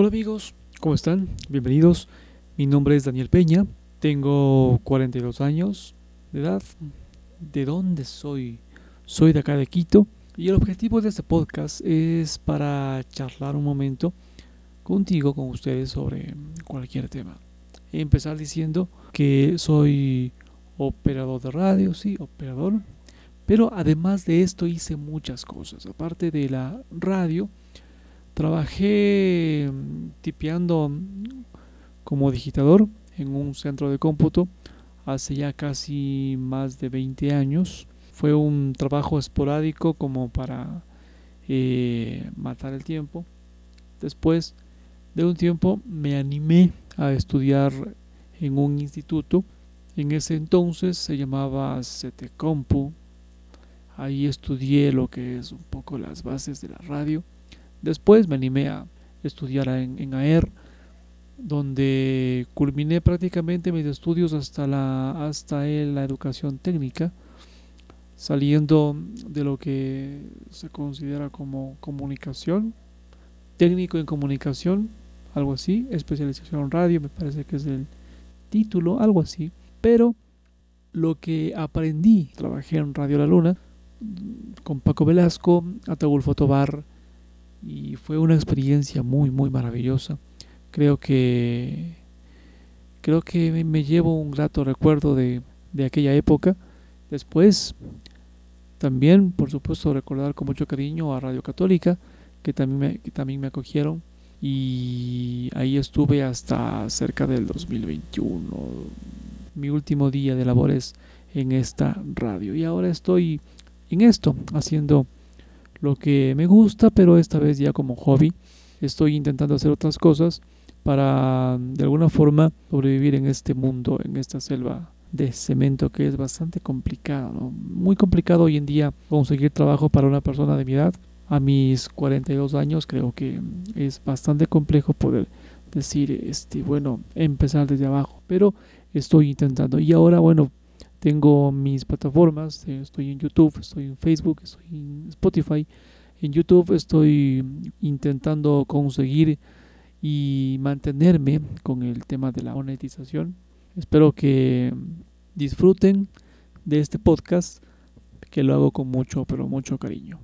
Hola amigos, ¿cómo están? Bienvenidos. Mi nombre es Daniel Peña, tengo 42 años de edad. ¿De dónde soy? Soy de acá de Quito y el objetivo de este podcast es para charlar un momento contigo, con ustedes sobre cualquier tema. Empezar diciendo que soy operador de radio, sí, operador, pero además de esto hice muchas cosas. Aparte de la radio, Trabajé mm, tipeando como digitador en un centro de cómputo hace ya casi más de 20 años. Fue un trabajo esporádico como para eh, matar el tiempo. Después de un tiempo me animé a estudiar en un instituto. En ese entonces se llamaba CETECOMPU. Ahí estudié lo que es un poco las bases de la radio Después me animé a estudiar en, AER, donde culminé prácticamente mis estudios hasta la, hasta la educación técnica, saliendo de lo que se considera como comunicación, técnico en comunicación, algo así, especialización en radio, me parece que es el título, algo así, pero lo que aprendí, trabajé en Radio La Luna, con Paco Velasco, Ataúl Tobar, y fue una experiencia muy muy maravillosa. Creo que creo que me llevo un grato recuerdo de, de aquella época. Después también, por supuesto, recordar con mucho cariño a Radio Católica, que también me, que también me acogieron y ahí estuve hasta cerca del 2021, mi último día de labores en esta radio. Y ahora estoy en esto, haciendo lo que me gusta, pero esta vez ya como hobby. Estoy intentando hacer otras cosas para de alguna forma sobrevivir en este mundo, en esta selva de cemento que es bastante complicado, muy complicado hoy en día conseguir trabajo para una persona de mi edad. A mis 42 años creo que es bastante complejo poder decir, este, bueno, empezar desde abajo, pero estoy intentando. Y ahora, bueno, tengo mis plataformas, eh, estoy en YouTube, estoy en Facebook, estoy en Spotify. En YouTube estoy intentando conseguir y mantenerme con el tema de la monetización. Espero que disfruten de este podcast que lo hago con mucho, pero mucho cariño.